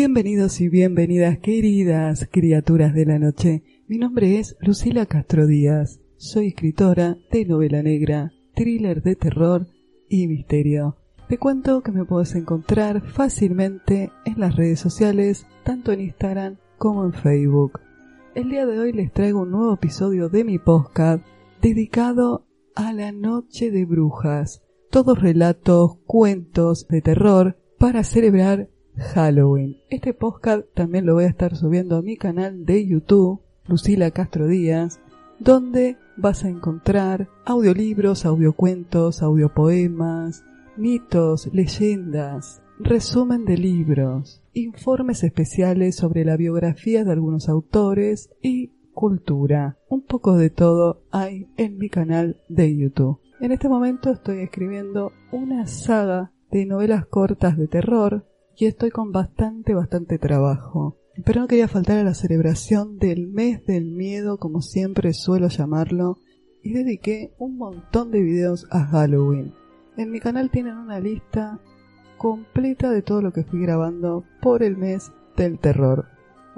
Bienvenidos y bienvenidas, queridas criaturas de la noche. Mi nombre es Lucila Castro Díaz. Soy escritora de novela negra, thriller de terror y misterio. Te cuento que me puedes encontrar fácilmente en las redes sociales, tanto en Instagram como en Facebook. El día de hoy les traigo un nuevo episodio de mi podcast dedicado a la noche de brujas. Todos relatos, cuentos de terror para celebrar Halloween. Este podcast también lo voy a estar subiendo a mi canal de YouTube, Lucila Castro Díaz, donde vas a encontrar audiolibros, audiocuentos, audiopoemas, mitos, leyendas, resumen de libros, informes especiales sobre la biografía de algunos autores y cultura. Un poco de todo hay en mi canal de YouTube. En este momento estoy escribiendo una saga de novelas cortas de terror y estoy con bastante, bastante trabajo. Pero no quería faltar a la celebración del mes del miedo, como siempre suelo llamarlo, y dediqué un montón de videos a Halloween. En mi canal tienen una lista completa de todo lo que fui grabando por el mes del terror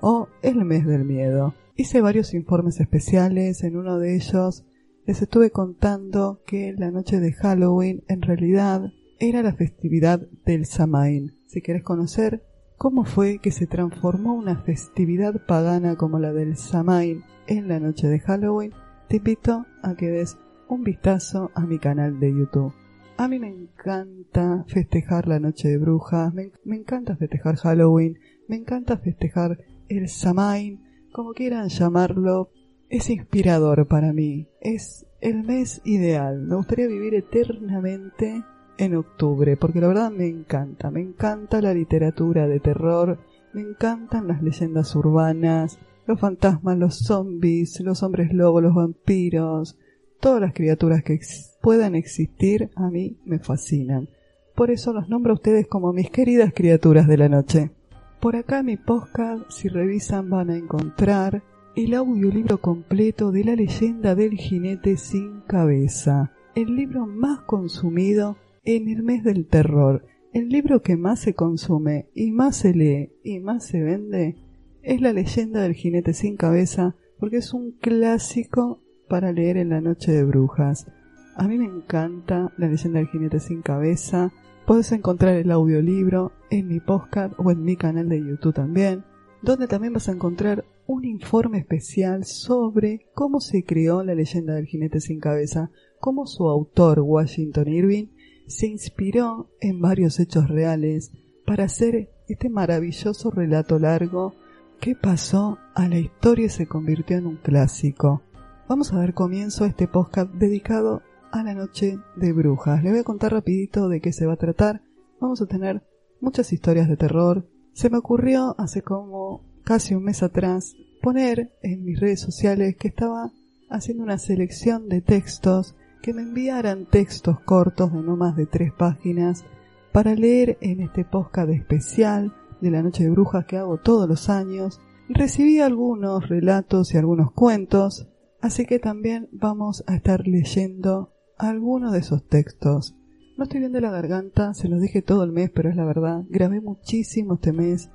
o el mes del miedo. Hice varios informes especiales, en uno de ellos les estuve contando que la noche de Halloween en realidad era la festividad del Samain. Si querés conocer cómo fue que se transformó una festividad pagana como la del Samain en la noche de Halloween, te invito a que des un vistazo a mi canal de YouTube. A mí me encanta festejar la noche de brujas, me, me encanta festejar Halloween, me encanta festejar el Samain, como quieran llamarlo, es inspirador para mí, es el mes ideal. Me gustaría vivir eternamente en octubre, porque la verdad me encanta, me encanta la literatura de terror, me encantan las leyendas urbanas, los fantasmas, los zombies, los hombres lobos, los vampiros, todas las criaturas que puedan existir a mí me fascinan. Por eso los nombro a ustedes como mis queridas criaturas de la noche. Por acá mi podcast, si revisan van a encontrar el audiolibro completo de la leyenda del jinete sin cabeza, el libro más consumido en el mes del terror, el libro que más se consume y más se lee y más se vende es la leyenda del jinete sin cabeza porque es un clásico para leer en la noche de brujas. A mí me encanta la leyenda del jinete sin cabeza. Puedes encontrar el audiolibro en mi podcast o en mi canal de YouTube también, donde también vas a encontrar un informe especial sobre cómo se creó la leyenda del jinete sin cabeza, cómo su autor, Washington Irving, se inspiró en varios hechos reales para hacer este maravilloso relato largo que pasó a la historia y se convirtió en un clásico. Vamos a dar comienzo a este podcast dedicado a la noche de brujas. Le voy a contar rapidito de qué se va a tratar. Vamos a tener muchas historias de terror. Se me ocurrió hace como casi un mes atrás poner en mis redes sociales que estaba haciendo una selección de textos que me enviaran textos cortos de no más de tres páginas para leer en este podcast especial de la Noche de Brujas que hago todos los años. Recibí algunos relatos y algunos cuentos, así que también vamos a estar leyendo algunos de esos textos. No estoy bien de la garganta, se los dije todo el mes, pero es la verdad. Grabé muchísimo este mes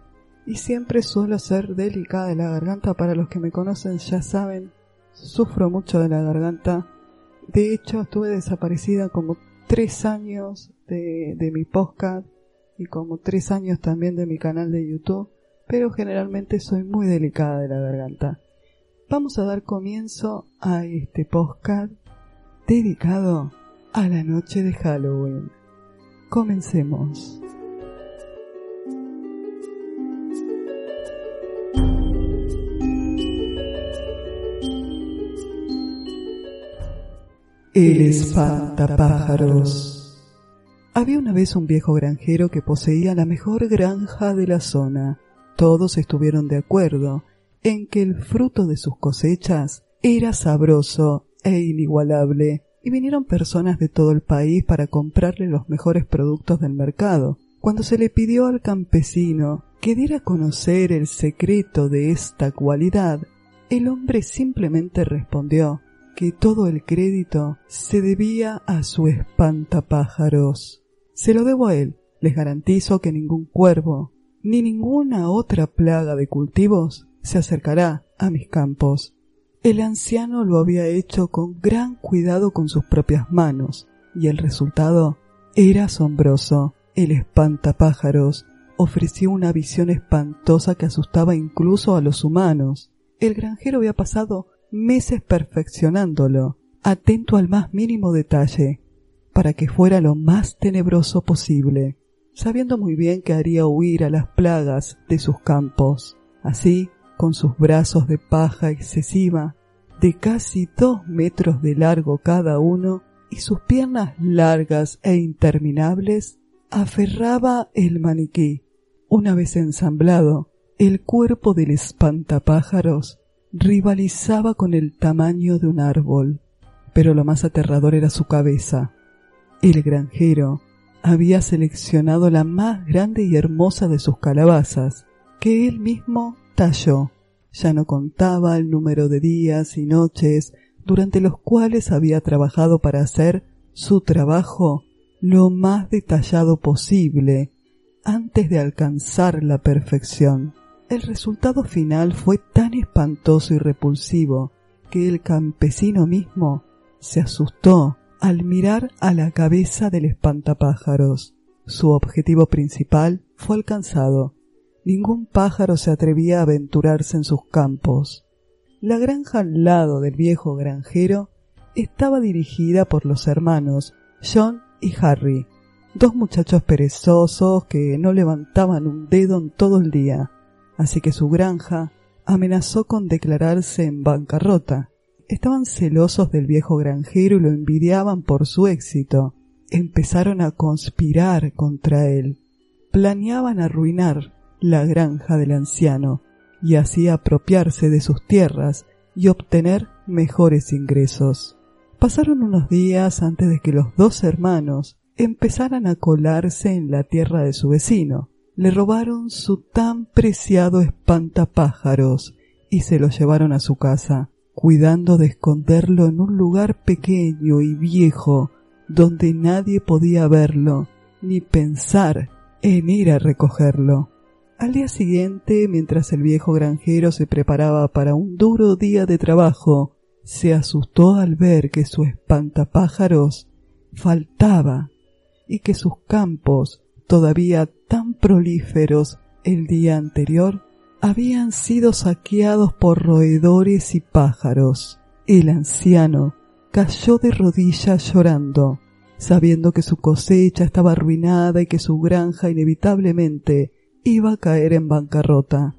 y siempre suelo ser delicada de la garganta. Para los que me conocen ya saben, sufro mucho de la garganta de hecho, estuve desaparecida como tres años de, de mi podcast y como tres años también de mi canal de YouTube, pero generalmente soy muy delicada de la garganta. Vamos a dar comienzo a este podcast dedicado a la noche de Halloween. Comencemos. El espantapájaros. Había una vez un viejo granjero que poseía la mejor granja de la zona. Todos estuvieron de acuerdo en que el fruto de sus cosechas era sabroso e inigualable, y vinieron personas de todo el país para comprarle los mejores productos del mercado. Cuando se le pidió al campesino que diera a conocer el secreto de esta cualidad, el hombre simplemente respondió que todo el crédito se debía a su espantapájaros. Se lo debo a él. Les garantizo que ningún cuervo, ni ninguna otra plaga de cultivos se acercará a mis campos. El anciano lo había hecho con gran cuidado con sus propias manos, y el resultado era asombroso. El espantapájaros ofreció una visión espantosa que asustaba incluso a los humanos. El granjero había pasado meses perfeccionándolo, atento al más mínimo detalle, para que fuera lo más tenebroso posible, sabiendo muy bien que haría huir a las plagas de sus campos. Así, con sus brazos de paja excesiva, de casi dos metros de largo cada uno, y sus piernas largas e interminables, aferraba el maniquí. Una vez ensamblado, el cuerpo del espantapájaros rivalizaba con el tamaño de un árbol, pero lo más aterrador era su cabeza. El granjero había seleccionado la más grande y hermosa de sus calabazas, que él mismo talló. Ya no contaba el número de días y noches durante los cuales había trabajado para hacer su trabajo lo más detallado posible antes de alcanzar la perfección. El resultado final fue tan espantoso y repulsivo que el campesino mismo se asustó al mirar a la cabeza del espantapájaros. Su objetivo principal fue alcanzado. Ningún pájaro se atrevía a aventurarse en sus campos. La granja al lado del viejo granjero estaba dirigida por los hermanos John y Harry, dos muchachos perezosos que no levantaban un dedo en todo el día, así que su granja amenazó con declararse en bancarrota. Estaban celosos del viejo granjero y lo envidiaban por su éxito. Empezaron a conspirar contra él. Planeaban arruinar la granja del anciano y así apropiarse de sus tierras y obtener mejores ingresos. Pasaron unos días antes de que los dos hermanos empezaran a colarse en la tierra de su vecino. Le robaron su tan preciado espantapájaros y se lo llevaron a su casa, cuidando de esconderlo en un lugar pequeño y viejo donde nadie podía verlo ni pensar en ir a recogerlo. Al día siguiente, mientras el viejo granjero se preparaba para un duro día de trabajo, se asustó al ver que su espantapájaros faltaba y que sus campos, todavía tan prolíferos el día anterior, habían sido saqueados por roedores y pájaros. El anciano cayó de rodillas llorando, sabiendo que su cosecha estaba arruinada y que su granja inevitablemente iba a caer en bancarrota.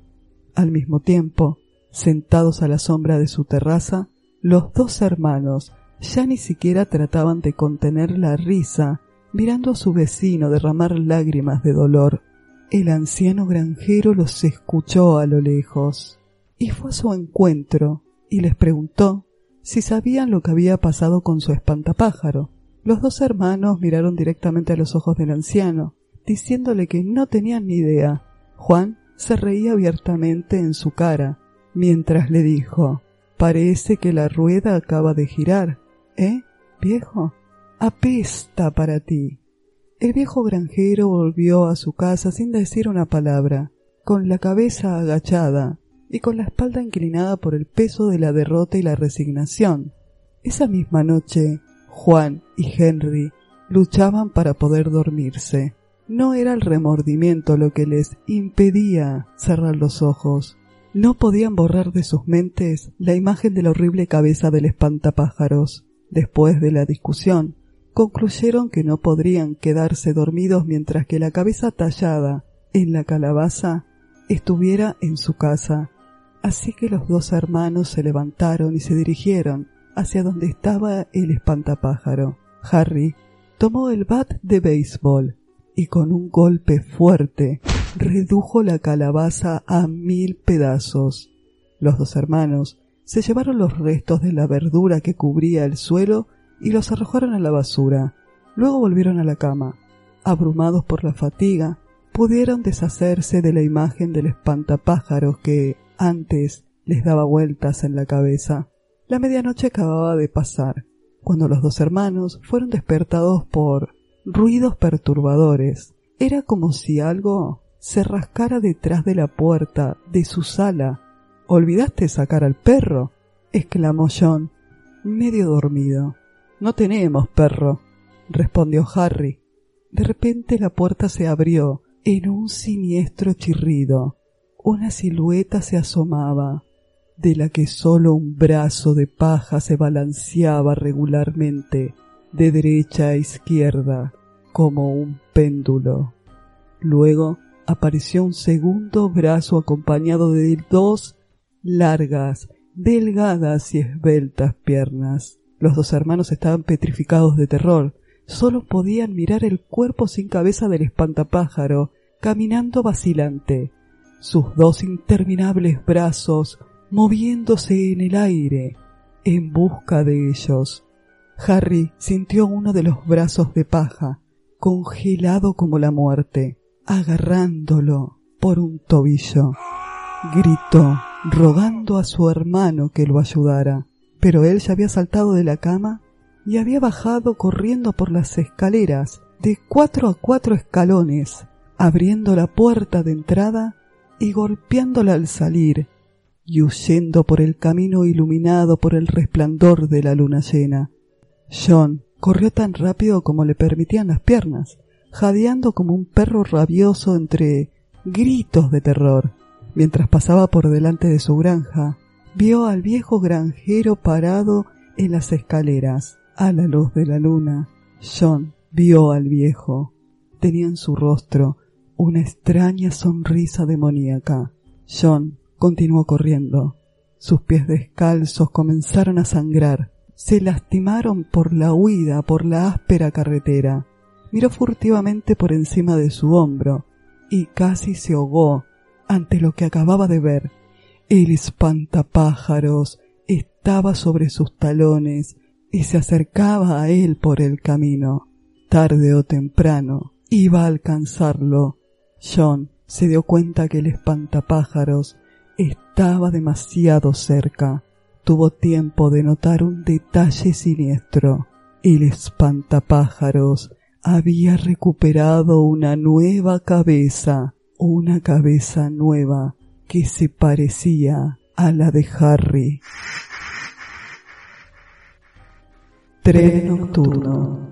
Al mismo tiempo, sentados a la sombra de su terraza, los dos hermanos ya ni siquiera trataban de contener la risa mirando a su vecino derramar lágrimas de dolor. El anciano granjero los escuchó a lo lejos y fue a su encuentro y les preguntó si sabían lo que había pasado con su espantapájaro. Los dos hermanos miraron directamente a los ojos del anciano diciéndole que no tenían ni idea. Juan se reía abiertamente en su cara, mientras le dijo Parece que la rueda acaba de girar. ¿Eh, viejo? Apesta para ti. El viejo granjero volvió a su casa sin decir una palabra, con la cabeza agachada y con la espalda inclinada por el peso de la derrota y la resignación. Esa misma noche, Juan y Henry luchaban para poder dormirse. No era el remordimiento lo que les impedía cerrar los ojos. No podían borrar de sus mentes la imagen de la horrible cabeza del espantapájaros. Después de la discusión, concluyeron que no podrían quedarse dormidos mientras que la cabeza tallada en la calabaza estuviera en su casa. Así que los dos hermanos se levantaron y se dirigieron hacia donde estaba el espantapájaro. Harry tomó el bat de béisbol y con un golpe fuerte redujo la calabaza a mil pedazos. Los dos hermanos se llevaron los restos de la verdura que cubría el suelo y los arrojaron a la basura. Luego volvieron a la cama. Abrumados por la fatiga, pudieron deshacerse de la imagen del espantapájaros que antes les daba vueltas en la cabeza. La medianoche acababa de pasar, cuando los dos hermanos fueron despertados por ruidos perturbadores. Era como si algo se rascara detrás de la puerta de su sala. ¿Olvidaste sacar al perro? exclamó John, medio dormido. No tenemos perro, respondió Harry. De repente la puerta se abrió en un siniestro chirrido. Una silueta se asomaba, de la que sólo un brazo de paja se balanceaba regularmente de derecha a izquierda como un péndulo. Luego apareció un segundo brazo acompañado de dos largas, delgadas y esbeltas piernas. Los dos hermanos estaban petrificados de terror. Solo podían mirar el cuerpo sin cabeza del espantapájaro, caminando vacilante, sus dos interminables brazos moviéndose en el aire en busca de ellos. Harry sintió uno de los brazos de paja, congelado como la muerte, agarrándolo por un tobillo. Gritó, rogando a su hermano que lo ayudara, pero él ya había saltado de la cama y había bajado corriendo por las escaleras de cuatro a cuatro escalones, abriendo la puerta de entrada y golpeándola al salir, y huyendo por el camino iluminado por el resplandor de la luna llena. John corrió tan rápido como le permitían las piernas, jadeando como un perro rabioso entre gritos de terror. Mientras pasaba por delante de su granja, vio al viejo granjero parado en las escaleras, a la luz de la luna. John vio al viejo. Tenía en su rostro una extraña sonrisa demoníaca. John continuó corriendo. Sus pies descalzos comenzaron a sangrar. Se lastimaron por la huida por la áspera carretera. Miró furtivamente por encima de su hombro y casi se ahogó ante lo que acababa de ver. El espantapájaros estaba sobre sus talones y se acercaba a él por el camino. Tarde o temprano iba a alcanzarlo. John se dio cuenta que el espantapájaros estaba demasiado cerca. Tuvo tiempo de notar un detalle siniestro. El espantapájaros había recuperado una nueva cabeza, una cabeza nueva que se parecía a la de Harry. Tren nocturno.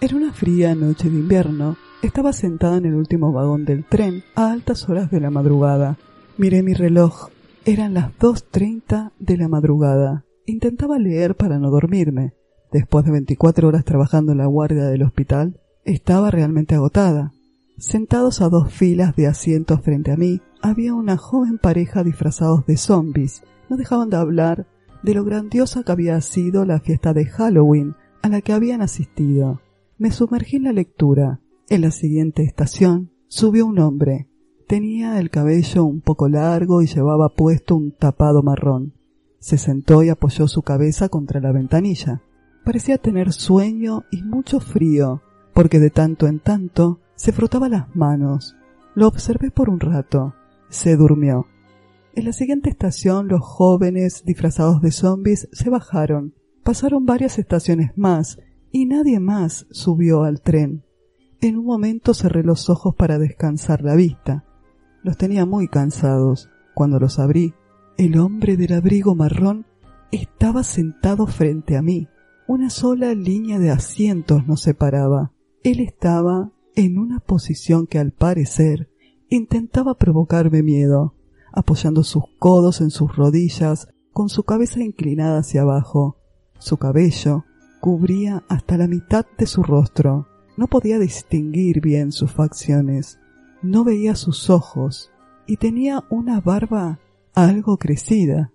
Era una fría noche de invierno. Estaba sentada en el último vagón del tren a altas horas de la madrugada. Miré mi reloj. Eran las 2.30 de la madrugada. Intentaba leer para no dormirme. Después de 24 horas trabajando en la guardia del hospital, estaba realmente agotada. Sentados a dos filas de asientos frente a mí, había una joven pareja disfrazados de zombies. No dejaban de hablar de lo grandiosa que había sido la fiesta de Halloween a la que habían asistido. Me sumergí en la lectura. En la siguiente estación subió un hombre. Tenía el cabello un poco largo y llevaba puesto un tapado marrón. Se sentó y apoyó su cabeza contra la ventanilla. Parecía tener sueño y mucho frío, porque de tanto en tanto se frotaba las manos. Lo observé por un rato. Se durmió. En la siguiente estación los jóvenes disfrazados de zombies se bajaron. Pasaron varias estaciones más y nadie más subió al tren. En un momento cerré los ojos para descansar la vista. Los tenía muy cansados. Cuando los abrí, el hombre del abrigo marrón estaba sentado frente a mí. Una sola línea de asientos nos separaba. Él estaba en una posición que al parecer intentaba provocarme miedo, apoyando sus codos en sus rodillas, con su cabeza inclinada hacia abajo. Su cabello cubría hasta la mitad de su rostro. No podía distinguir bien sus facciones no veía sus ojos y tenía una barba algo crecida.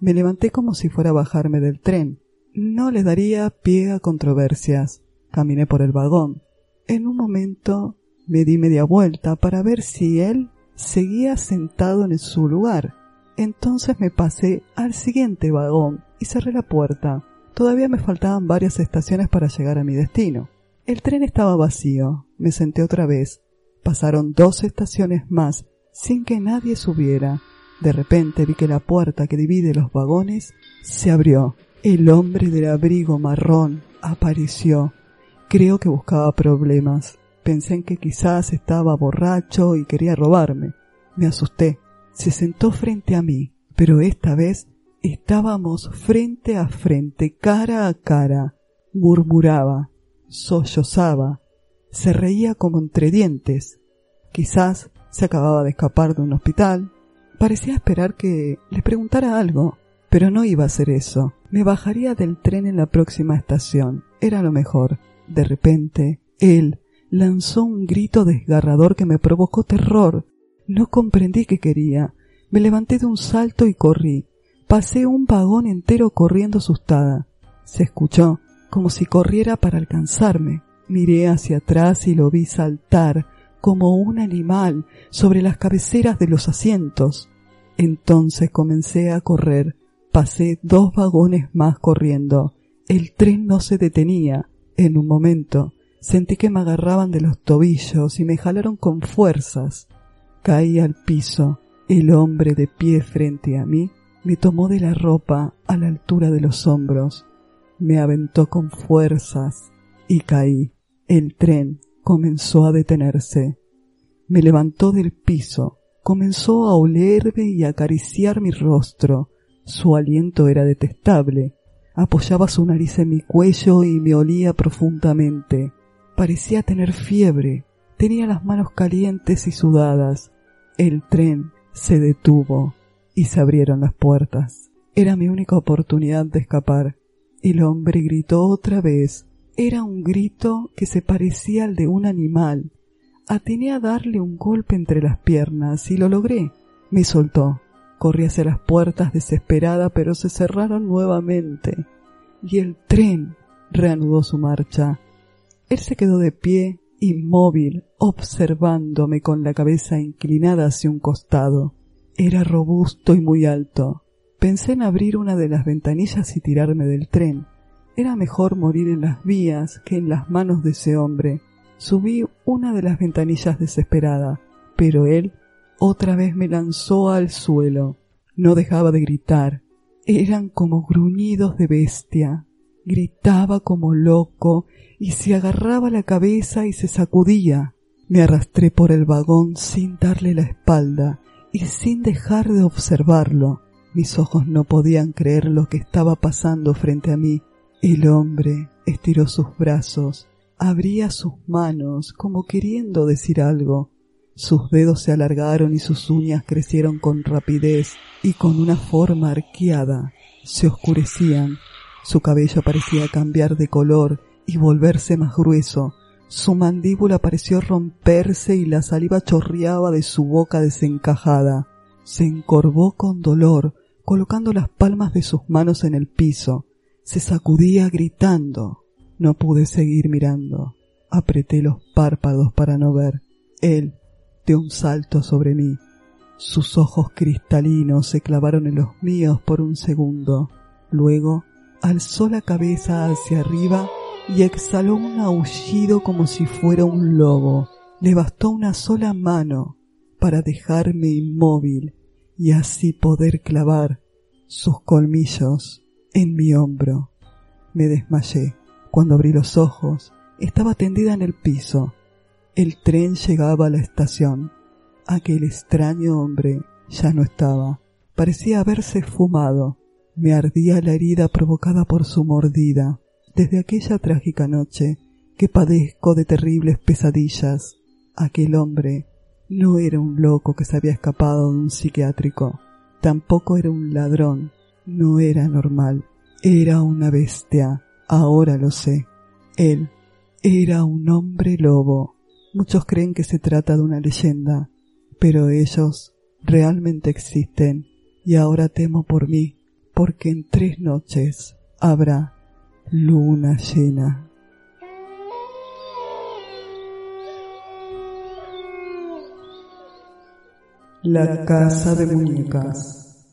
Me levanté como si fuera a bajarme del tren. No le daría pie a controversias. Caminé por el vagón. En un momento me di media vuelta para ver si él seguía sentado en su lugar. Entonces me pasé al siguiente vagón y cerré la puerta. Todavía me faltaban varias estaciones para llegar a mi destino. El tren estaba vacío. Me senté otra vez Pasaron dos estaciones más sin que nadie subiera. De repente vi que la puerta que divide los vagones se abrió. El hombre del abrigo marrón apareció. Creo que buscaba problemas. Pensé en que quizás estaba borracho y quería robarme. Me asusté. Se sentó frente a mí, pero esta vez estábamos frente a frente, cara a cara. Murmuraba, sollozaba, se reía como entre dientes. Quizás se acababa de escapar de un hospital. Parecía esperar que le preguntara algo, pero no iba a hacer eso. Me bajaría del tren en la próxima estación. Era lo mejor. De repente, él lanzó un grito desgarrador que me provocó terror. No comprendí qué quería. Me levanté de un salto y corrí. Pasé un vagón entero corriendo asustada. Se escuchó, como si corriera para alcanzarme. Miré hacia atrás y lo vi saltar, como un animal, sobre las cabeceras de los asientos. Entonces comencé a correr. Pasé dos vagones más corriendo. El tren no se detenía. En un momento sentí que me agarraban de los tobillos y me jalaron con fuerzas. Caí al piso. El hombre de pie frente a mí me tomó de la ropa a la altura de los hombros. Me aventó con fuerzas y caí. El tren comenzó a detenerse. Me levantó del piso, comenzó a olerme y acariciar mi rostro. Su aliento era detestable. Apoyaba su nariz en mi cuello y me olía profundamente. Parecía tener fiebre. Tenía las manos calientes y sudadas. El tren se detuvo y se abrieron las puertas. Era mi única oportunidad de escapar. El hombre gritó otra vez. Era un grito que se parecía al de un animal. Atiné a darle un golpe entre las piernas y lo logré. Me soltó. Corrí hacia las puertas desesperada, pero se cerraron nuevamente. Y el tren reanudó su marcha. Él se quedó de pie, inmóvil, observándome con la cabeza inclinada hacia un costado. Era robusto y muy alto. Pensé en abrir una de las ventanillas y tirarme del tren. Era mejor morir en las vías que en las manos de ese hombre. Subí una de las ventanillas desesperada, pero él otra vez me lanzó al suelo. No dejaba de gritar. Eran como gruñidos de bestia. Gritaba como loco y se agarraba la cabeza y se sacudía. Me arrastré por el vagón sin darle la espalda y sin dejar de observarlo. Mis ojos no podían creer lo que estaba pasando frente a mí. El hombre estiró sus brazos, abría sus manos como queriendo decir algo, sus dedos se alargaron y sus uñas crecieron con rapidez y con una forma arqueada. Se oscurecían. Su cabello parecía cambiar de color y volverse más grueso. Su mandíbula pareció romperse y la saliva chorreaba de su boca desencajada. Se encorvó con dolor, colocando las palmas de sus manos en el piso. Se sacudía gritando. No pude seguir mirando. Apreté los párpados para no ver. Él de un salto sobre mí. Sus ojos cristalinos se clavaron en los míos por un segundo. Luego alzó la cabeza hacia arriba y exhaló un aullido como si fuera un lobo. Le bastó una sola mano para dejarme inmóvil y así poder clavar sus colmillos en mi hombro. Me desmayé. Cuando abrí los ojos, estaba tendida en el piso, el tren llegaba a la estación. Aquel extraño hombre ya no estaba. Parecía haberse fumado. Me ardía la herida provocada por su mordida. Desde aquella trágica noche que padezco de terribles pesadillas. Aquel hombre no era un loco que se había escapado de un psiquiátrico. Tampoco era un ladrón. No era normal. Era una bestia. Ahora lo sé. Él era un hombre lobo. Muchos creen que se trata de una leyenda, pero ellos realmente existen y ahora temo por mí, porque en tres noches habrá luna llena. La casa de muñecas.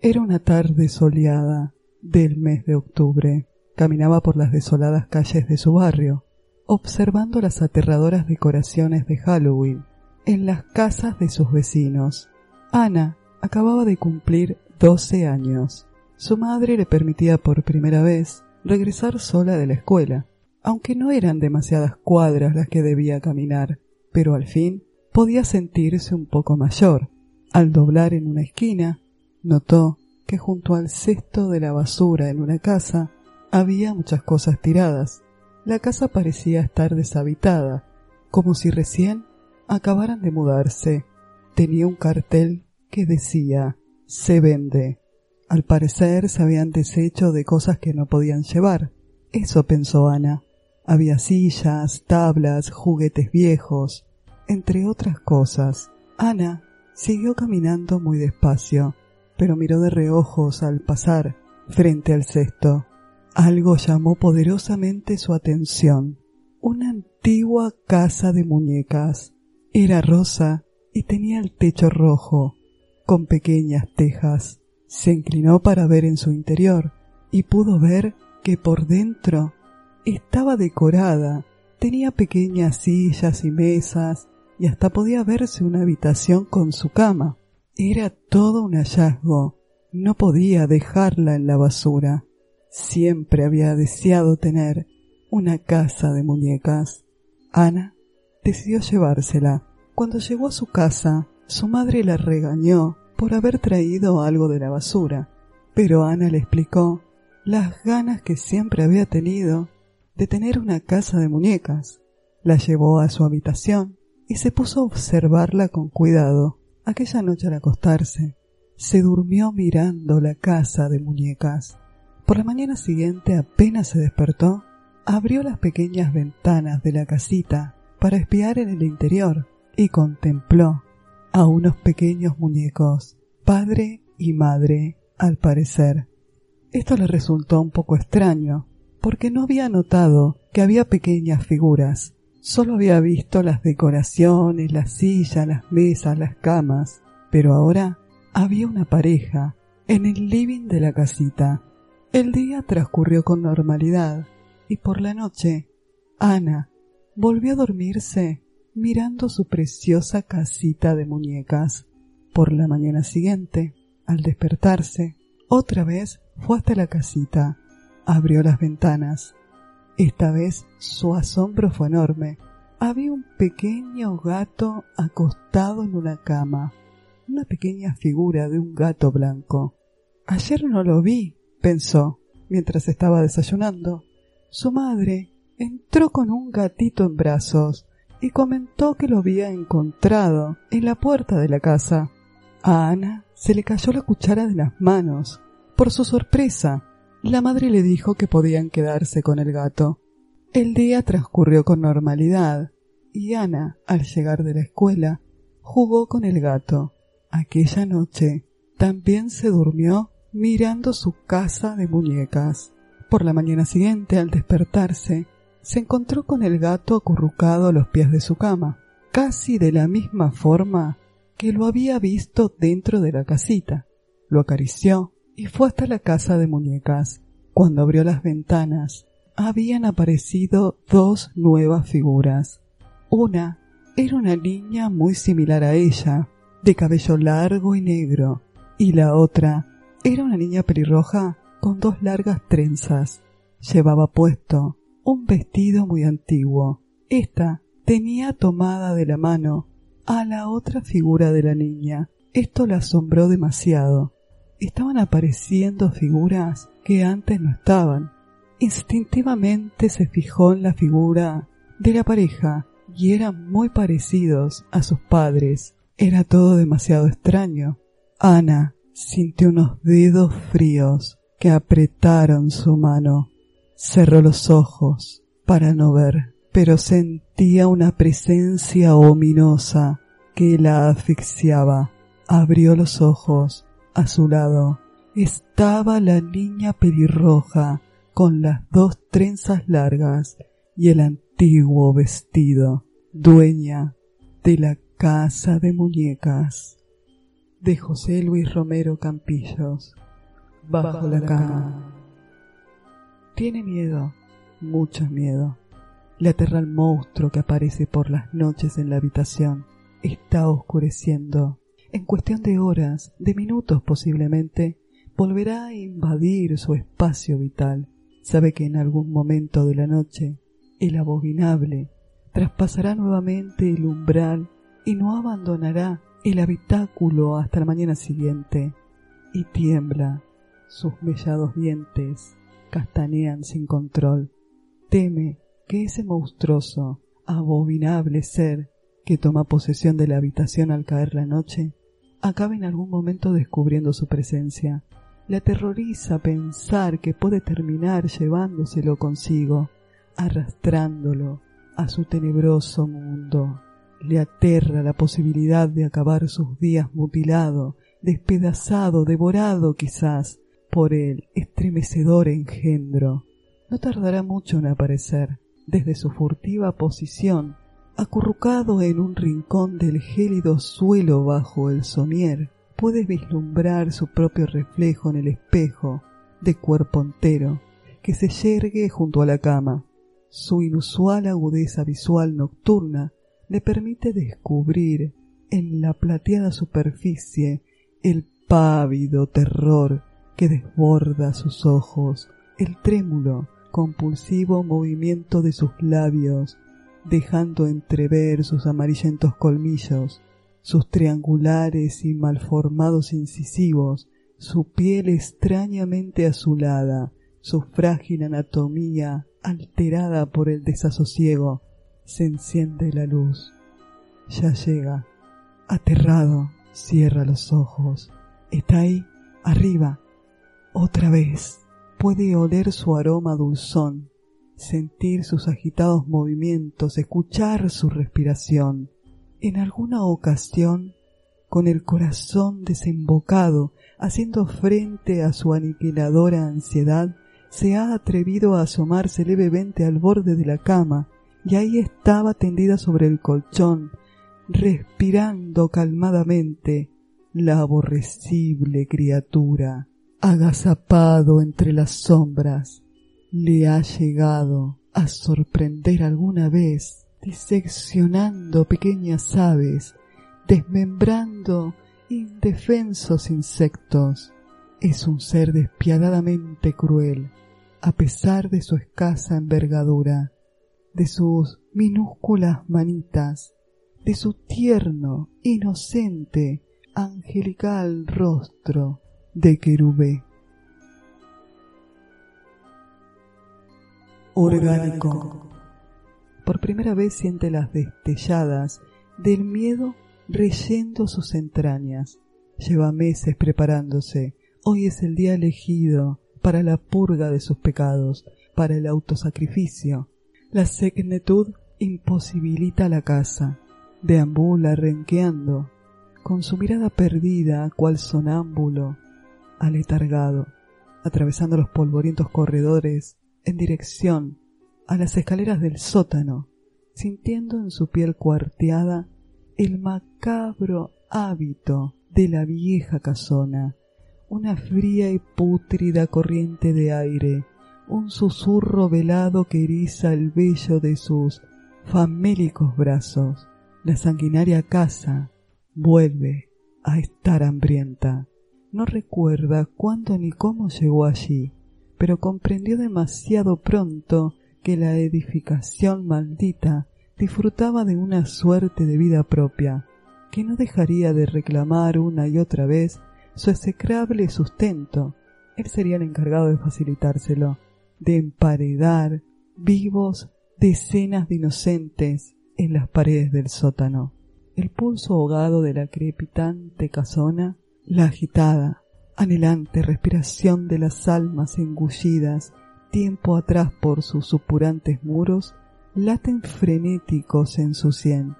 Era una tarde soleada del mes de octubre. Caminaba por las desoladas calles de su barrio observando las aterradoras decoraciones de Halloween en las casas de sus vecinos. Ana acababa de cumplir 12 años. Su madre le permitía por primera vez regresar sola de la escuela. aunque no eran demasiadas cuadras las que debía caminar, pero al fin podía sentirse un poco mayor. Al doblar en una esquina, notó que junto al cesto de la basura en una casa había muchas cosas tiradas. La casa parecía estar deshabitada, como si recién acabaran de mudarse. Tenía un cartel que decía se vende. Al parecer se habían deshecho de cosas que no podían llevar. Eso pensó Ana. Había sillas, tablas, juguetes viejos, entre otras cosas. Ana siguió caminando muy despacio, pero miró de reojos al pasar frente al cesto. Algo llamó poderosamente su atención. Una antigua casa de muñecas. Era rosa y tenía el techo rojo, con pequeñas tejas. Se inclinó para ver en su interior y pudo ver que por dentro estaba decorada, tenía pequeñas sillas y mesas y hasta podía verse una habitación con su cama. Era todo un hallazgo. No podía dejarla en la basura. Siempre había deseado tener una casa de muñecas. Ana decidió llevársela. Cuando llegó a su casa, su madre la regañó por haber traído algo de la basura, pero Ana le explicó las ganas que siempre había tenido de tener una casa de muñecas. La llevó a su habitación y se puso a observarla con cuidado. Aquella noche al acostarse, se durmió mirando la casa de muñecas. Por la mañana siguiente apenas se despertó, abrió las pequeñas ventanas de la casita para espiar en el interior y contempló a unos pequeños muñecos, padre y madre, al parecer. Esto le resultó un poco extraño, porque no había notado que había pequeñas figuras. Solo había visto las decoraciones, las sillas, las mesas, las camas, pero ahora había una pareja en el living de la casita. El día transcurrió con normalidad y por la noche Ana volvió a dormirse mirando su preciosa casita de muñecas. Por la mañana siguiente, al despertarse, otra vez fue hasta la casita, abrió las ventanas. Esta vez su asombro fue enorme. Había un pequeño gato acostado en una cama, una pequeña figura de un gato blanco. Ayer no lo vi, pensó, mientras estaba desayunando. Su madre entró con un gatito en brazos y comentó que lo había encontrado en la puerta de la casa. A Ana se le cayó la cuchara de las manos. Por su sorpresa, la madre le dijo que podían quedarse con el gato. El día transcurrió con normalidad y Ana, al llegar de la escuela, jugó con el gato. Aquella noche también se durmió mirando su casa de muñecas. Por la mañana siguiente, al despertarse, se encontró con el gato acurrucado a los pies de su cama, casi de la misma forma que lo había visto dentro de la casita. Lo acarició y fue hasta la casa de muñecas. Cuando abrió las ventanas, habían aparecido dos nuevas figuras. Una era una niña muy similar a ella, de cabello largo y negro, y la otra era una niña pelirroja con dos largas trenzas. Llevaba puesto un vestido muy antiguo. Esta tenía tomada de la mano a la otra figura de la niña. Esto la asombró demasiado. Estaban apareciendo figuras que antes no estaban. Instintivamente se fijó en la figura de la pareja y eran muy parecidos a sus padres. Era todo demasiado extraño. Ana sintió unos dedos fríos que apretaron su mano. Cerró los ojos para no ver, pero sentía una presencia ominosa que la asfixiaba. Abrió los ojos. A su lado estaba la niña pelirroja con las dos trenzas largas y el antiguo vestido, dueña de la casa de muñecas de José Luis Romero Campillos, bajo la cama. Tiene miedo, mucho miedo. Le aterra monstruo que aparece por las noches en la habitación. Está oscureciendo. En cuestión de horas, de minutos posiblemente, volverá a invadir su espacio vital. Sabe que en algún momento de la noche el abominable traspasará nuevamente el umbral y no abandonará el habitáculo hasta la mañana siguiente, y tiembla, sus mellados dientes castanean sin control. Teme que ese monstruoso, abominable ser que toma posesión de la habitación al caer la noche, acabe en algún momento descubriendo su presencia. Le aterroriza pensar que puede terminar llevándoselo consigo, arrastrándolo a su tenebroso mundo. Le aterra la posibilidad de acabar sus días mutilado, despedazado, devorado quizás por el estremecedor engendro. No tardará mucho en aparecer. Desde su furtiva posición, acurrucado en un rincón del gélido suelo bajo el somier, puede vislumbrar su propio reflejo en el espejo de cuerpo entero que se yergue junto a la cama. Su inusual agudeza visual nocturna le permite descubrir en la plateada superficie el pávido terror que desborda sus ojos, el trémulo, compulsivo movimiento de sus labios, dejando entrever sus amarillentos colmillos, sus triangulares y malformados incisivos, su piel extrañamente azulada, su frágil anatomía alterada por el desasosiego, se enciende la luz. Ya llega. Aterrado, cierra los ojos. Está ahí, arriba. Otra vez. Puede oler su aroma dulzón, sentir sus agitados movimientos, escuchar su respiración. En alguna ocasión, con el corazón desembocado, haciendo frente a su aniquiladora ansiedad, se ha atrevido a asomarse levemente al borde de la cama, y ahí estaba tendida sobre el colchón, respirando calmadamente la aborrecible criatura, agazapado entre las sombras. Le ha llegado a sorprender alguna vez, diseccionando pequeñas aves, desmembrando indefensos insectos. Es un ser despiadadamente cruel, a pesar de su escasa envergadura, de sus minúsculas manitas, de su tierno, inocente, angelical rostro de querubé. Orgánico. Por primera vez siente las destelladas del miedo reyendo sus entrañas. Lleva meses preparándose. Hoy es el día elegido para la purga de sus pecados, para el autosacrificio. La segnetud imposibilita la casa, deambula renqueando, con su mirada perdida, cual sonámbulo, aletargado, atravesando los polvorientos corredores en dirección a las escaleras del sótano, sintiendo en su piel cuarteada el macabro hábito de la vieja casona, una fría y pútrida corriente de aire, un susurro velado que eriza el vello de sus famélicos brazos. La sanguinaria casa vuelve a estar hambrienta. No recuerda cuándo ni cómo llegó allí, pero comprendió demasiado pronto que la edificación maldita disfrutaba de una suerte de vida propia, que no dejaría de reclamar una y otra vez su execrable sustento. Él sería el encargado de facilitárselo, de emparedar vivos decenas de inocentes en las paredes del sótano. El pulso ahogado de la crepitante casona, la agitada, anhelante respiración de las almas engullidas tiempo atrás por sus supurantes muros, laten frenéticos en su sien,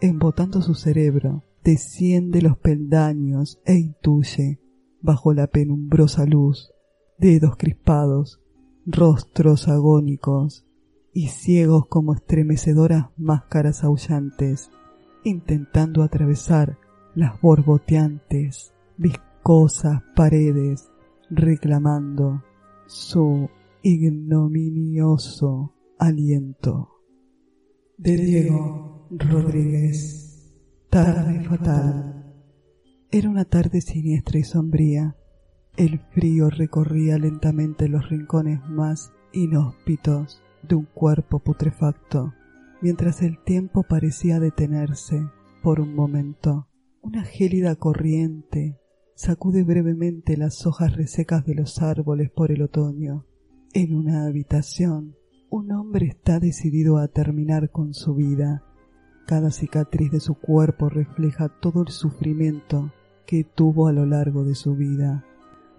embotando su cerebro, desciende los peldaños e intuye, bajo la penumbrosa luz, dedos crispados, rostros agónicos y ciegos como estremecedoras máscaras aullantes, intentando atravesar las borboteantes, viscosas paredes, reclamando su ignominioso aliento. De Diego Rodríguez. Tarde fatal. Era una tarde siniestra y sombría. El frío recorría lentamente los rincones más inhóspitos de un cuerpo putrefacto, mientras el tiempo parecía detenerse por un momento. Una gélida corriente sacude brevemente las hojas resecas de los árboles por el otoño. En una habitación, un hombre está decidido a terminar con su vida. Cada cicatriz de su cuerpo refleja todo el sufrimiento que tuvo a lo largo de su vida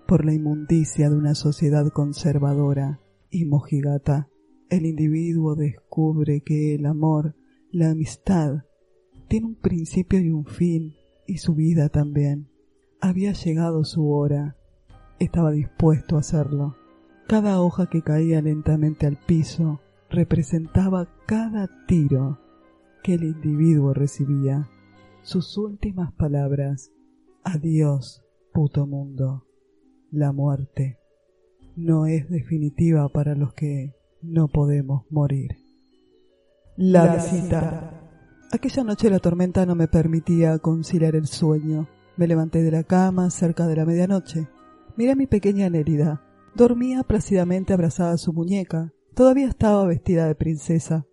por la inmundicia de una sociedad conservadora y mojigata. El individuo descubre que el amor, la amistad, tiene un principio y un fin, y su vida también. Había llegado su hora. Estaba dispuesto a hacerlo. Cada hoja que caía lentamente al piso representaba cada tiro que el individuo recibía. Sus últimas palabras. Adiós, puto mundo. La muerte no es definitiva para los que no podemos morir. La, visita. Aquella noche la tormenta no me permitía conciliar el sueño. Me levanté de la cama cerca de la medianoche. Miré a mi pequeña Nérida. Dormía plácidamente abrazada a su muñeca. Todavía estaba vestida de princesa.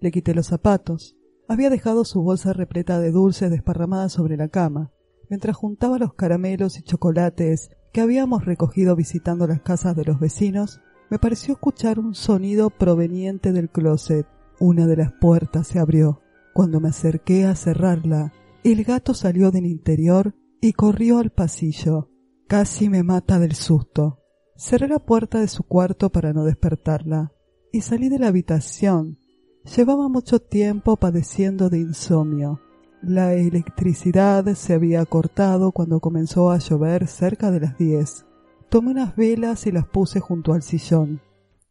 Le quité los zapatos. Había dejado su bolsa repleta de dulces desparramada sobre la cama. Mientras juntaba los caramelos y chocolates que habíamos recogido visitando las casas de los vecinos, me pareció escuchar un sonido proveniente del closet. Una de las puertas se abrió. Cuando me acerqué a cerrarla, el gato salió del interior y corrió al pasillo. Casi me mata del susto. Cerré la puerta de su cuarto para no despertarla y salí de la habitación. Llevaba mucho tiempo padeciendo de insomnio. La electricidad se había cortado cuando comenzó a llover cerca de las diez. Tomé unas velas y las puse junto al sillón.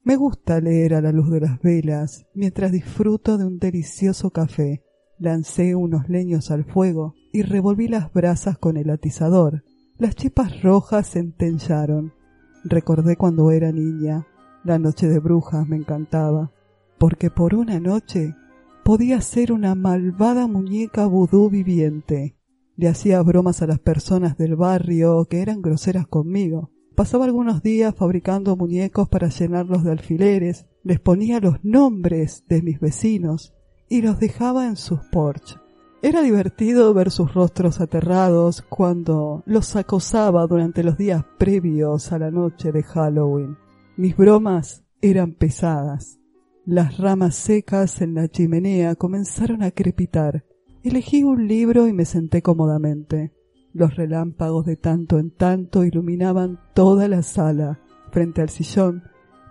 Me gusta leer a la luz de las velas mientras disfruto de un delicioso café. Lancé unos leños al fuego y revolví las brasas con el atizador. Las chispas rojas centellaron. Recordé cuando era niña. La noche de brujas me encantaba, porque por una noche podía ser una malvada muñeca vudú viviente. Le hacía bromas a las personas del barrio que eran groseras conmigo. Pasaba algunos días fabricando muñecos para llenarlos de alfileres, les ponía los nombres de mis vecinos y los dejaba en sus porches. Era divertido ver sus rostros aterrados cuando los acosaba durante los días previos a la noche de Halloween. Mis bromas eran pesadas. Las ramas secas en la chimenea comenzaron a crepitar. Elegí un libro y me senté cómodamente. Los relámpagos de tanto en tanto iluminaban toda la sala. Frente al sillón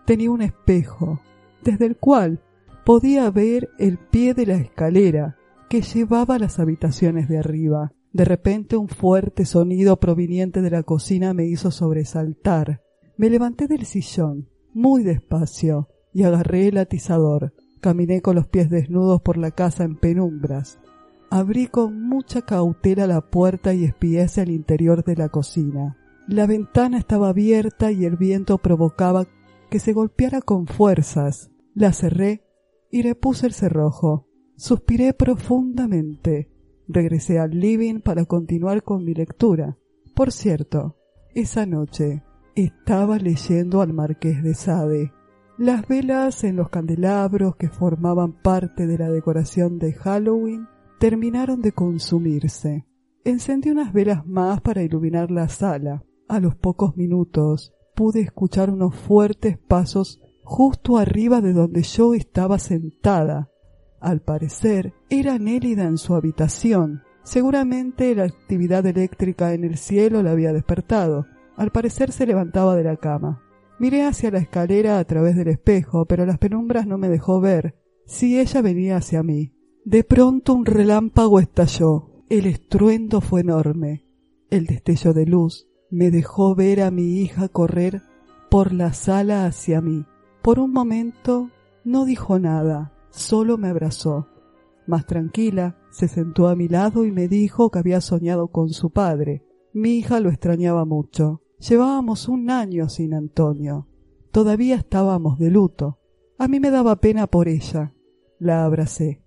tenía un espejo, desde el cual podía ver el pie de la escalera que llevaba a las habitaciones de arriba. De repente un fuerte sonido proveniente de la cocina me hizo sobresaltar. Me levanté del sillón, muy despacio, y agarré el atizador. Caminé con los pies desnudos por la casa en penumbras. Abrí con mucha cautela la puerta y espié hacia el interior de la cocina. La ventana estaba abierta y el viento provocaba que se golpeara con fuerzas. La cerré y le puse el cerrojo. Suspiré profundamente. Regresé al living para continuar con mi lectura. Por cierto, esa noche estaba leyendo al marqués de Sade. Las velas en los candelabros que formaban parte de la decoración de Halloween terminaron de consumirse. Encendí unas velas más para iluminar la sala. A los pocos minutos pude escuchar unos fuertes pasos justo arriba de donde yo estaba sentada. Al parecer, era Nélida en su habitación. Seguramente la actividad eléctrica en el cielo la había despertado. Al parecer se levantaba de la cama. Miré hacia la escalera a través del espejo, pero las penumbras no me dejó ver si ella venía hacia mí. De pronto un relámpago estalló. El estruendo fue enorme. El destello de luz me dejó ver a mi hija correr por la sala hacia mí. Por un momento no dijo nada, solo me abrazó. Más tranquila, se sentó a mi lado y me dijo que había soñado con su padre. Mi hija lo extrañaba mucho. Llevábamos un año sin Antonio. Todavía estábamos de luto. A mí me daba pena por ella. La abracé.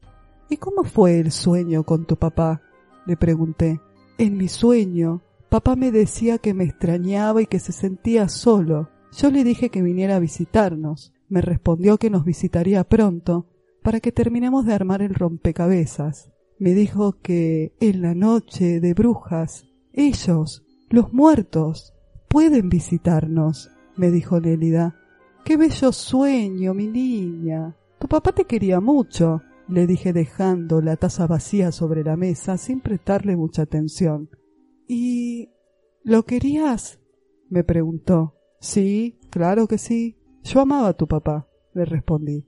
¿Y cómo fue el sueño con tu papá? le pregunté. En mi sueño, papá me decía que me extrañaba y que se sentía solo. Yo le dije que viniera a visitarnos. Me respondió que nos visitaría pronto para que terminemos de armar el rompecabezas. Me dijo que en la noche de brujas, ellos, los muertos, pueden visitarnos, me dijo Nélida. Qué bello sueño, mi niña. Tu papá te quería mucho, le dije dejando la taza vacía sobre la mesa sin prestarle mucha atención. ¿Y lo querías? me preguntó. Sí, claro que sí. Yo amaba a tu papá, le respondí.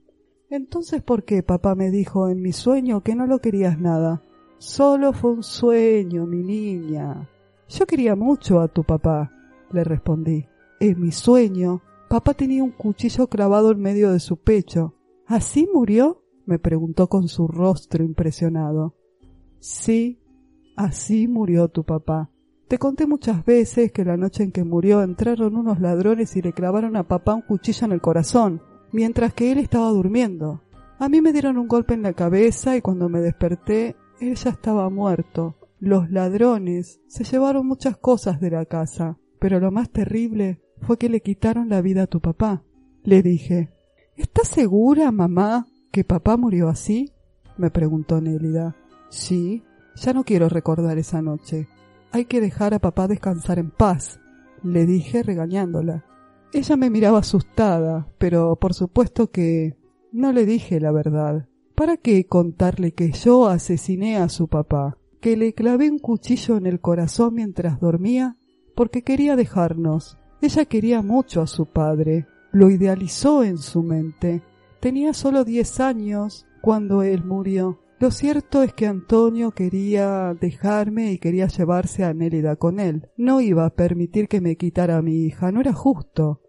Entonces, ¿por qué papá me dijo en mi sueño que no lo querías nada? Solo fue un sueño, mi niña. Yo quería mucho a tu papá, le respondí. En mi sueño, papá tenía un cuchillo clavado en medio de su pecho. ¿Así murió? me preguntó con su rostro impresionado. Sí, así murió tu papá. Te conté muchas veces que la noche en que murió entraron unos ladrones y le clavaron a papá un cuchillo en el corazón mientras que él estaba durmiendo. A mí me dieron un golpe en la cabeza y cuando me desperté, él ya estaba muerto. Los ladrones se llevaron muchas cosas de la casa, pero lo más terrible fue que le quitaron la vida a tu papá. Le dije, ¿Estás segura, mamá, que papá murió así? me preguntó Nélida. Sí, ya no quiero recordar esa noche. Hay que dejar a papá descansar en paz, le dije regañándola. Ella me miraba asustada, pero por supuesto que no le dije la verdad. ¿Para qué contarle que yo asesiné a su papá? Que le clavé un cuchillo en el corazón mientras dormía porque quería dejarnos. Ella quería mucho a su padre, lo idealizó en su mente. Tenía solo diez años cuando él murió. Lo cierto es que Antonio quería dejarme y quería llevarse a Nélida con él. No iba a permitir que me quitara a mi hija, no era justo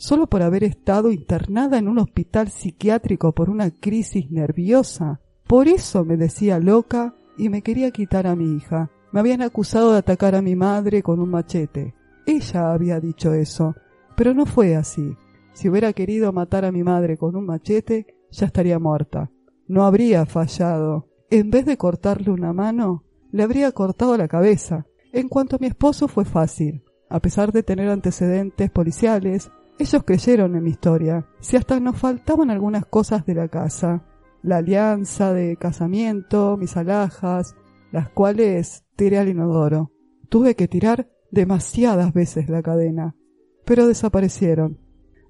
solo por haber estado internada en un hospital psiquiátrico por una crisis nerviosa. Por eso me decía loca y me quería quitar a mi hija. Me habían acusado de atacar a mi madre con un machete. Ella había dicho eso, pero no fue así. Si hubiera querido matar a mi madre con un machete, ya estaría muerta. No habría fallado. En vez de cortarle una mano, le habría cortado la cabeza. En cuanto a mi esposo fue fácil. A pesar de tener antecedentes policiales, ellos creyeron en mi historia, si hasta nos faltaban algunas cosas de la casa, la alianza de casamiento, mis alhajas, las cuales tiré al inodoro. Tuve que tirar demasiadas veces la cadena, pero desaparecieron.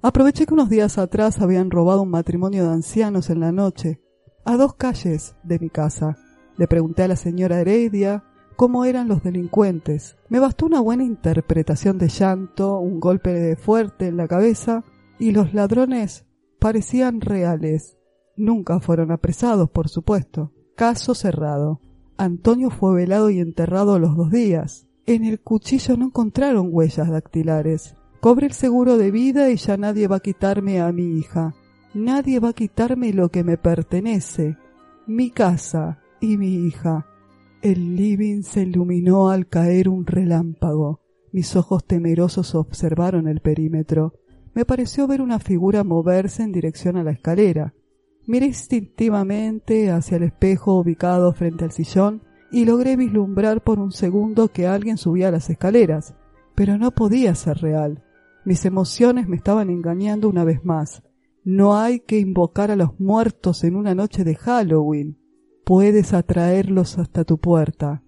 Aproveché que unos días atrás habían robado un matrimonio de ancianos en la noche, a dos calles de mi casa. Le pregunté a la señora Heredia cómo eran los delincuentes. Me bastó una buena interpretación de llanto, un golpe fuerte en la cabeza, y los ladrones parecían reales. Nunca fueron apresados, por supuesto. Caso cerrado. Antonio fue velado y enterrado los dos días. En el cuchillo no encontraron huellas dactilares. Cobré el seguro de vida y ya nadie va a quitarme a mi hija. Nadie va a quitarme lo que me pertenece. Mi casa y mi hija. El living se iluminó al caer un relámpago. Mis ojos temerosos observaron el perímetro. Me pareció ver una figura moverse en dirección a la escalera. Miré instintivamente hacia el espejo ubicado frente al sillón y logré vislumbrar por un segundo que alguien subía las escaleras, pero no podía ser real. Mis emociones me estaban engañando una vez más. No hay que invocar a los muertos en una noche de Halloween puedes atraerlos hasta tu puerta.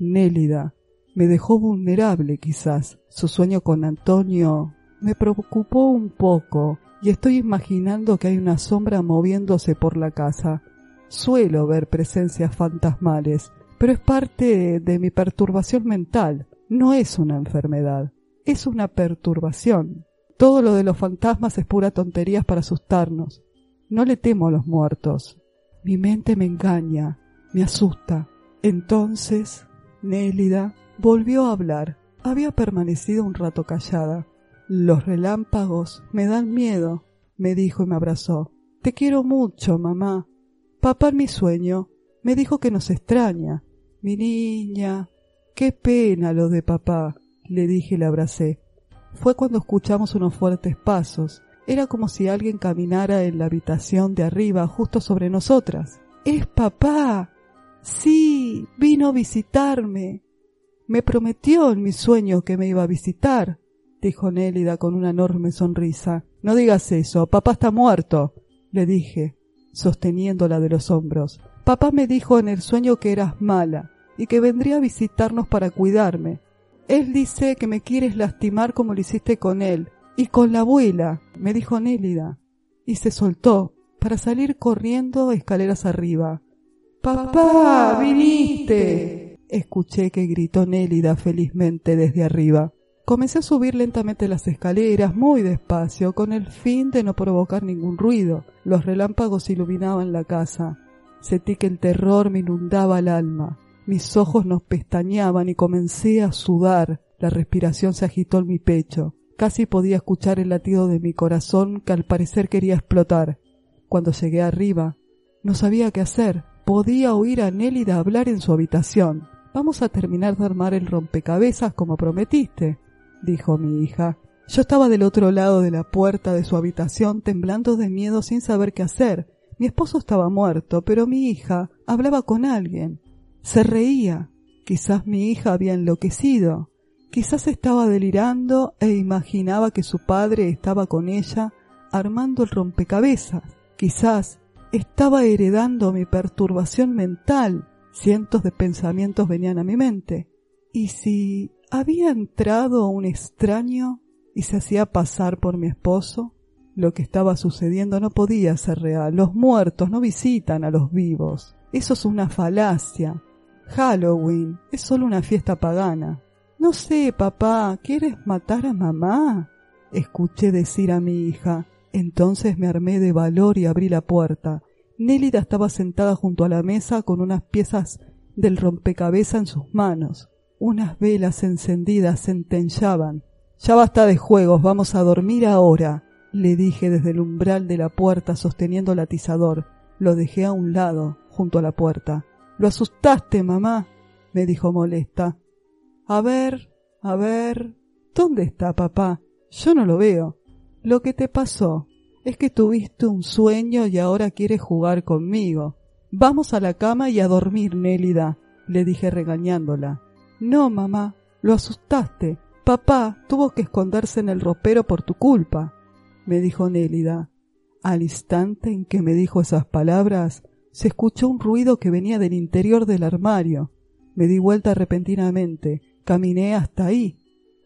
Nélida me dejó vulnerable quizás. Su sueño con Antonio me preocupó un poco y estoy imaginando que hay una sombra moviéndose por la casa. Suelo ver presencias fantasmales, pero es parte de mi perturbación mental. No es una enfermedad, es una perturbación. Todo lo de los fantasmas es pura tonterías para asustarnos. No le temo a los muertos, mi mente me engaña, me asusta. Entonces, Nélida volvió a hablar. Había permanecido un rato callada. Los relámpagos me dan miedo, me dijo y me abrazó. Te quiero mucho, mamá. Papá en mi sueño me dijo que nos extraña. Mi niña. Qué pena lo de papá, le dije y le abracé. Fue cuando escuchamos unos fuertes pasos. Era como si alguien caminara en la habitación de arriba justo sobre nosotras. Es papá. Sí, vino a visitarme. Me prometió en mi sueño que me iba a visitar, dijo Nélida con una enorme sonrisa. no digas eso, papá está muerto, le dije, sosteniéndola de los hombros. Papá me dijo en el sueño que eras mala y que vendría a visitarnos para cuidarme. Él dice que me quieres lastimar como lo hiciste con él y con la abuela, me dijo Nélida, y se soltó para salir corriendo escaleras arriba. Papá, viniste. Escuché que gritó Nélida felizmente desde arriba. Comencé a subir lentamente las escaleras, muy despacio, con el fin de no provocar ningún ruido. Los relámpagos iluminaban la casa. Sentí que el terror me inundaba el alma. Mis ojos nos pestañeaban y comencé a sudar. La respiración se agitó en mi pecho. Casi podía escuchar el latido de mi corazón que al parecer quería explotar. Cuando llegué arriba, no sabía qué hacer. Podía oír a Nélida hablar en su habitación. Vamos a terminar de armar el rompecabezas como prometiste dijo mi hija. Yo estaba del otro lado de la puerta de su habitación temblando de miedo sin saber qué hacer. Mi esposo estaba muerto, pero mi hija hablaba con alguien. Se reía. Quizás mi hija había enloquecido. Quizás estaba delirando e imaginaba que su padre estaba con ella armando el rompecabezas. Quizás estaba heredando mi perturbación mental. Cientos de pensamientos venían a mi mente. ¿Y si había entrado un extraño y se hacía pasar por mi esposo. Lo que estaba sucediendo no podía ser real. Los muertos no visitan a los vivos. Eso es una falacia. Halloween es solo una fiesta pagana. No sé, papá, ¿quieres matar a mamá? Escuché decir a mi hija. Entonces me armé de valor y abrí la puerta. Nélida estaba sentada junto a la mesa con unas piezas del rompecabezas en sus manos. Unas velas encendidas centellaban. Ya basta de juegos, vamos a dormir ahora, le dije desde el umbral de la puerta sosteniendo el atizador. Lo dejé a un lado, junto a la puerta. Lo asustaste, mamá, me dijo molesta. A ver, a ver. ¿Dónde está papá? Yo no lo veo. Lo que te pasó es que tuviste un sueño y ahora quieres jugar conmigo. Vamos a la cama y a dormir, Nélida, le dije regañándola. No, mamá, lo asustaste. Papá tuvo que esconderse en el ropero por tu culpa, me dijo Nélida. Al instante en que me dijo esas palabras, se escuchó un ruido que venía del interior del armario. Me di vuelta repentinamente, caminé hasta ahí.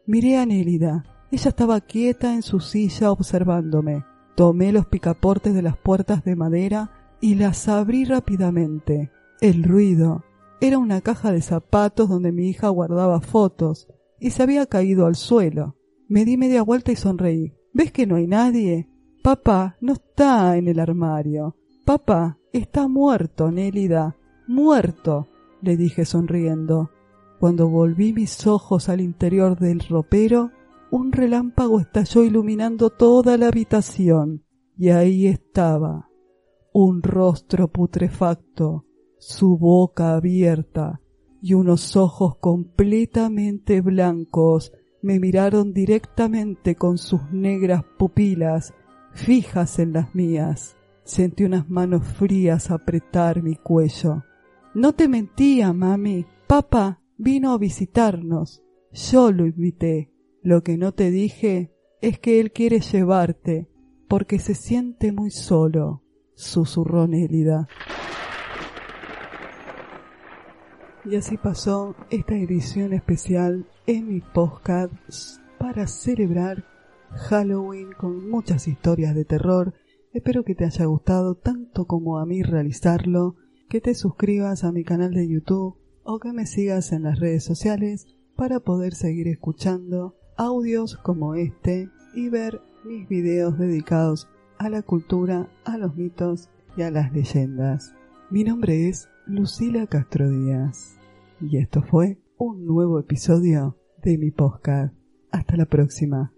Miré a Nélida. Ella estaba quieta en su silla observándome. Tomé los picaportes de las puertas de madera y las abrí rápidamente. El ruido era una caja de zapatos donde mi hija guardaba fotos y se había caído al suelo. Me di media vuelta y sonreí. ¿Ves que no hay nadie? Papá no está en el armario. Papá está muerto, Nélida. Muerto, le dije sonriendo. Cuando volví mis ojos al interior del ropero, un relámpago estalló iluminando toda la habitación. Y ahí estaba, un rostro putrefacto, su boca abierta y unos ojos completamente blancos me miraron directamente con sus negras pupilas fijas en las mías. Sentí unas manos frías apretar mi cuello. No te mentía, mami. Papá vino a visitarnos. Yo lo invité. Lo que no te dije es que él quiere llevarte, porque se siente muy solo, susurró Nélida. Y así pasó esta edición especial en mi podcast para celebrar Halloween con muchas historias de terror. Espero que te haya gustado tanto como a mí realizarlo, que te suscribas a mi canal de YouTube o que me sigas en las redes sociales para poder seguir escuchando audios como este y ver mis videos dedicados a la cultura, a los mitos y a las leyendas. Mi nombre es Lucila Castro Díaz. Y esto fue un nuevo episodio de mi podcast. Hasta la próxima.